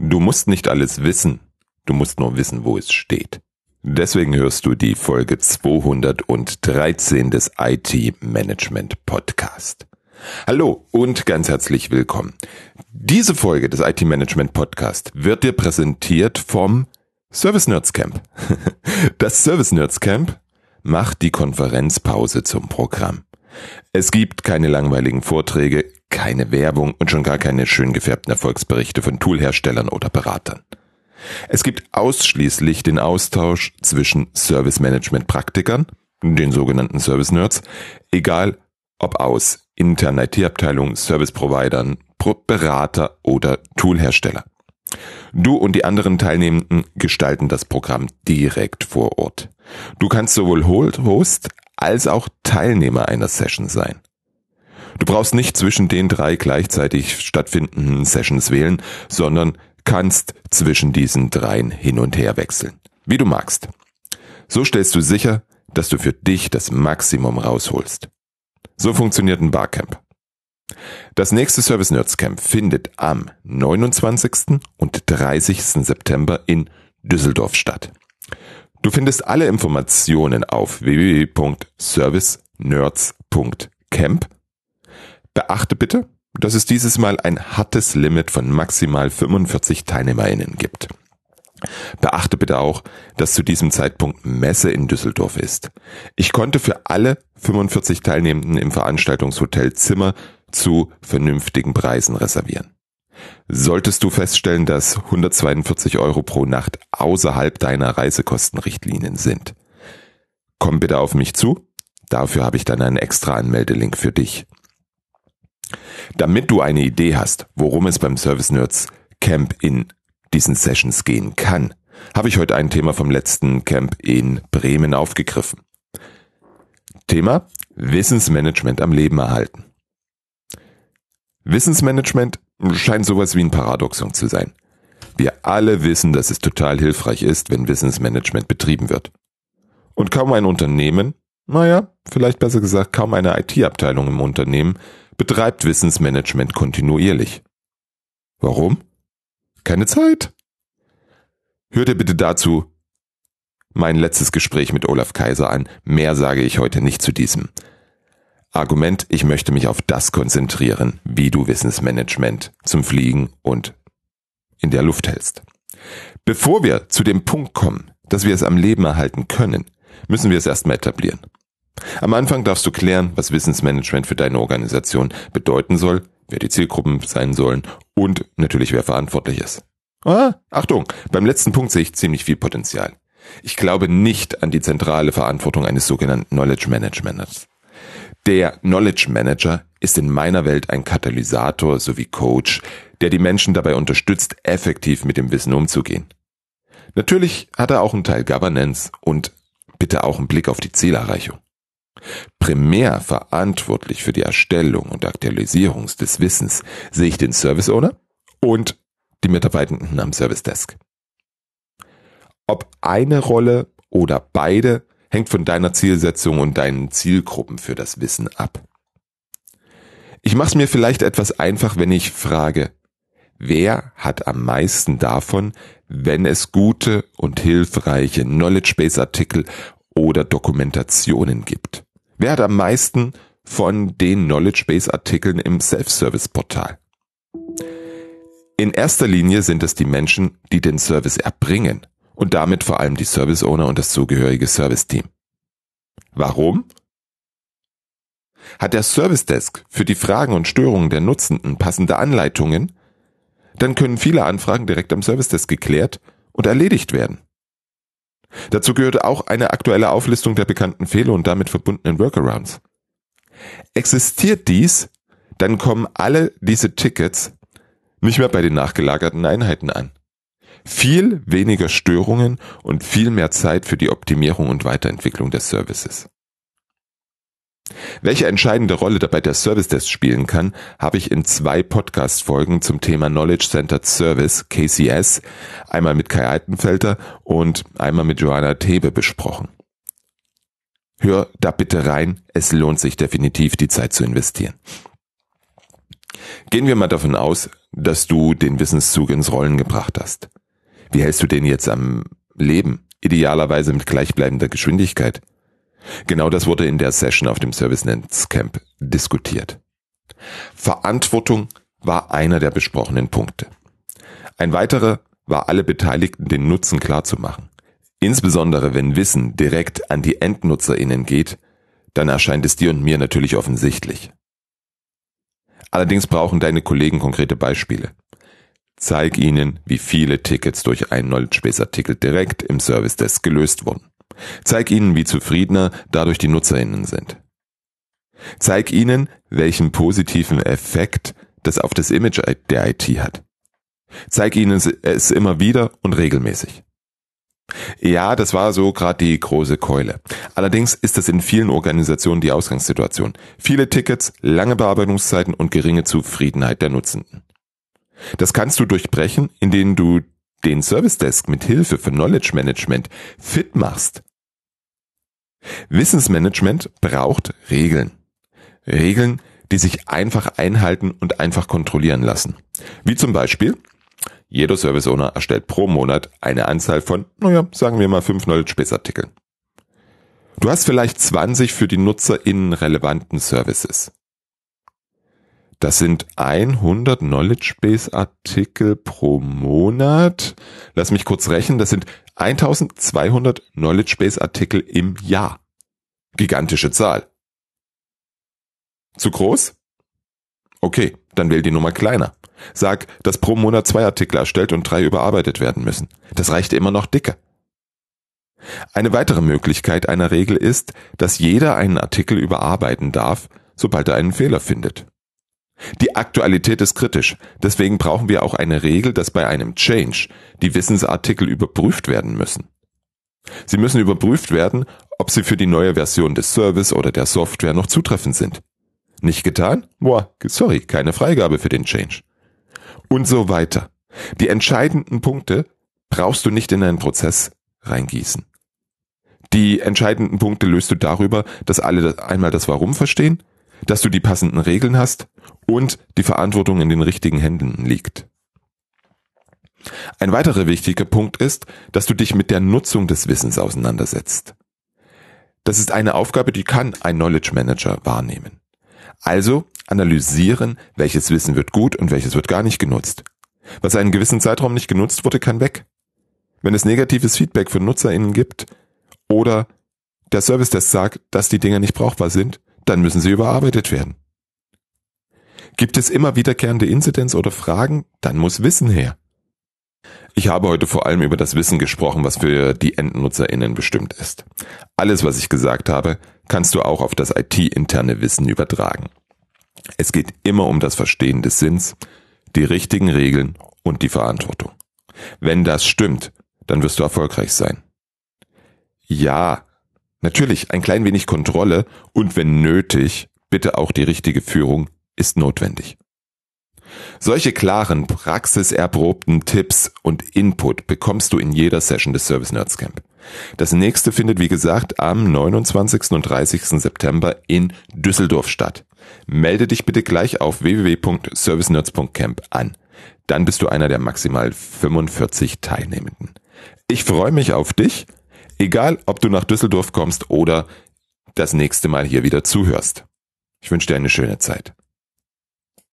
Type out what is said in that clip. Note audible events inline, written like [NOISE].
Du musst nicht alles wissen, du musst nur wissen, wo es steht. Deswegen hörst du die Folge 213 des IT Management Podcast. Hallo und ganz herzlich willkommen. Diese Folge des IT Management Podcast wird dir präsentiert vom Service Nerds Camp. [LAUGHS] Das Service Nerds Camp macht die Konferenzpause zum Programm. Es gibt keine langweiligen Vorträge, keine Werbung und schon gar keine schön gefärbten Erfolgsberichte von Toolherstellern oder Beratern. Es gibt ausschließlich den Austausch zwischen Service Management Praktikern, den sogenannten Service Nerds, egal ob aus internen IT-Abteilungen, Service Providern, Berater oder Toolhersteller. Du und die anderen Teilnehmenden gestalten das Programm direkt vor Ort. Du kannst sowohl Host als auch Teilnehmer einer Session sein. Du brauchst nicht zwischen den drei gleichzeitig stattfindenden Sessions wählen, sondern kannst zwischen diesen dreien hin und her wechseln, wie du magst. So stellst du sicher, dass du für dich das Maximum rausholst. So funktioniert ein Barcamp. Das nächste Service Nerds Camp findet am 29. und 30. September in Düsseldorf statt. Du findest alle Informationen auf www.servicenerds.camp Beachte bitte, dass es dieses Mal ein hartes Limit von maximal 45 TeilnehmerInnen gibt. Beachte bitte auch, dass zu diesem Zeitpunkt Messe in Düsseldorf ist. Ich konnte für alle 45 Teilnehmenden im Veranstaltungshotel Zimmer zu vernünftigen Preisen reservieren. Solltest du feststellen, dass 142 Euro pro Nacht außerhalb deiner Reisekostenrichtlinien sind, komm bitte auf mich zu. Dafür habe ich dann einen extra Anmeldelink für dich. Damit du eine Idee hast, worum es beim Service Nerds Camp in diesen Sessions gehen kann, habe ich heute ein Thema vom letzten Camp in Bremen aufgegriffen. Thema Wissensmanagement am Leben erhalten. Wissensmanagement scheint sowas wie ein Paradoxon zu sein. Wir alle wissen, dass es total hilfreich ist, wenn Wissensmanagement betrieben wird. Und kaum ein Unternehmen, naja, vielleicht besser gesagt kaum eine IT-Abteilung im Unternehmen betreibt Wissensmanagement kontinuierlich. Warum? Keine Zeit. Hör dir bitte dazu mein letztes Gespräch mit Olaf Kaiser an. Mehr sage ich heute nicht zu diesem. Argument, ich möchte mich auf das konzentrieren, wie du Wissensmanagement zum Fliegen und in der Luft hältst. Bevor wir zu dem Punkt kommen, dass wir es am Leben erhalten können, müssen wir es erstmal etablieren. Am Anfang darfst du klären, was Wissensmanagement für deine Organisation bedeuten soll, wer die Zielgruppen sein sollen und natürlich wer verantwortlich ist. Ah, Achtung, beim letzten Punkt sehe ich ziemlich viel Potenzial. Ich glaube nicht an die zentrale Verantwortung eines sogenannten Knowledge Managements. Der Knowledge Manager ist in meiner Welt ein Katalysator sowie Coach, der die Menschen dabei unterstützt, effektiv mit dem Wissen umzugehen. Natürlich hat er auch einen Teil Governance und bitte auch einen Blick auf die Zielerreichung. Primär verantwortlich für die Erstellung und Aktualisierung des Wissens sehe ich den Service Owner und die Mitarbeitenden am Service Desk. Ob eine Rolle oder beide hängt von deiner Zielsetzung und deinen Zielgruppen für das Wissen ab. Ich mache es mir vielleicht etwas einfach, wenn ich frage, wer hat am meisten davon, wenn es gute und hilfreiche Knowledge Base Artikel oder Dokumentationen gibt? Wer hat am meisten von den Knowledge Base Artikeln im Self-Service Portal? In erster Linie sind es die Menschen, die den Service erbringen und damit vor allem die Service Owner und das zugehörige Service Team. Warum? Hat der Service Desk für die Fragen und Störungen der Nutzenden passende Anleitungen, dann können viele Anfragen direkt am Service Desk geklärt und erledigt werden. Dazu gehört auch eine aktuelle Auflistung der bekannten Fehler und damit verbundenen Workarounds. Existiert dies, dann kommen alle diese Tickets nicht mehr bei den nachgelagerten Einheiten an. Viel weniger Störungen und viel mehr Zeit für die Optimierung und Weiterentwicklung des Services. Welche entscheidende Rolle dabei der Service Desk spielen kann, habe ich in zwei Podcast-Folgen zum Thema Knowledge Centered Service, KCS, einmal mit Kai Altenfelter und einmal mit Joanna Thebe besprochen. Hör da bitte rein, es lohnt sich definitiv die Zeit zu investieren. Gehen wir mal davon aus, dass du den Wissenszug ins Rollen gebracht hast. Wie hältst du den jetzt am Leben? Idealerweise mit gleichbleibender Geschwindigkeit. Genau das wurde in der Session auf dem ServiceNets Camp diskutiert. Verantwortung war einer der besprochenen Punkte. Ein weiterer war alle Beteiligten den Nutzen klarzumachen. Insbesondere wenn Wissen direkt an die EndnutzerInnen geht, dann erscheint es dir und mir natürlich offensichtlich. Allerdings brauchen deine Kollegen konkrete Beispiele. Zeig ihnen, wie viele Tickets durch einen Knowledge Base Artikel direkt im Service Desk gelöst wurden. Zeig ihnen, wie zufriedener dadurch die NutzerInnen sind. Zeig ihnen, welchen positiven Effekt das auf das Image der IT hat. Zeig ihnen es immer wieder und regelmäßig. Ja, das war so gerade die große Keule. Allerdings ist das in vielen Organisationen die Ausgangssituation. Viele Tickets, lange Bearbeitungszeiten und geringe Zufriedenheit der Nutzenden. Das kannst du durchbrechen, indem du den Service Desk mit Hilfe für Knowledge Management fit machst. Wissensmanagement braucht Regeln. Regeln, die sich einfach einhalten und einfach kontrollieren lassen. Wie zum Beispiel, jeder Service Owner erstellt pro Monat eine Anzahl von, naja, sagen wir mal fünf Knowledge Base Artikel. Du hast vielleicht 20 für die NutzerInnen relevanten Services. Das sind 100 Knowledge Base Artikel pro Monat. Lass mich kurz rechnen. Das sind 1200 Knowledge Base Artikel im Jahr. Gigantische Zahl. Zu groß? Okay, dann wähl die Nummer kleiner. Sag, dass pro Monat zwei Artikel erstellt und drei überarbeitet werden müssen. Das reicht immer noch dicke. Eine weitere Möglichkeit einer Regel ist, dass jeder einen Artikel überarbeiten darf, sobald er einen Fehler findet. Die Aktualität ist kritisch, deswegen brauchen wir auch eine Regel, dass bei einem Change die Wissensartikel überprüft werden müssen. Sie müssen überprüft werden, ob sie für die neue Version des Service oder der Software noch zutreffend sind. Nicht getan? Boah, sorry, keine Freigabe für den Change. Und so weiter. Die entscheidenden Punkte brauchst du nicht in einen Prozess reingießen. Die entscheidenden Punkte löst du darüber, dass alle einmal das Warum verstehen, dass du die passenden Regeln hast und die Verantwortung in den richtigen Händen liegt. Ein weiterer wichtiger Punkt ist, dass du dich mit der Nutzung des Wissens auseinandersetzt. Das ist eine Aufgabe, die kann ein Knowledge Manager wahrnehmen. Also analysieren, welches Wissen wird gut und welches wird gar nicht genutzt. Was einen gewissen Zeitraum nicht genutzt wurde, kann weg. Wenn es negatives Feedback von NutzerInnen gibt oder der Service Desk sagt, dass die Dinge nicht brauchbar sind, dann müssen sie überarbeitet werden. Gibt es immer wiederkehrende Inzidenz oder Fragen, dann muss Wissen her. Ich habe heute vor allem über das Wissen gesprochen, was für die EndnutzerInnen bestimmt ist. Alles, was ich gesagt habe, kannst du auch auf das IT-interne Wissen übertragen. Es geht immer um das Verstehen des Sinns, die richtigen Regeln und die Verantwortung. Wenn das stimmt, dann wirst du erfolgreich sein. Ja, natürlich ein klein wenig Kontrolle und wenn nötig, bitte auch die richtige Führung ist notwendig. Solche klaren, praxiserprobten Tipps und Input bekommst du in jeder Session des Service Nerds Camp. Das nächste findet, wie gesagt, am 29. und 30. September in Düsseldorf statt. Melde dich bitte gleich auf www.servicenerds.camp an. Dann bist du einer der maximal 45 Teilnehmenden. Ich freue mich auf dich, egal ob du nach Düsseldorf kommst oder das nächste Mal hier wieder zuhörst. Ich wünsche dir eine schöne Zeit.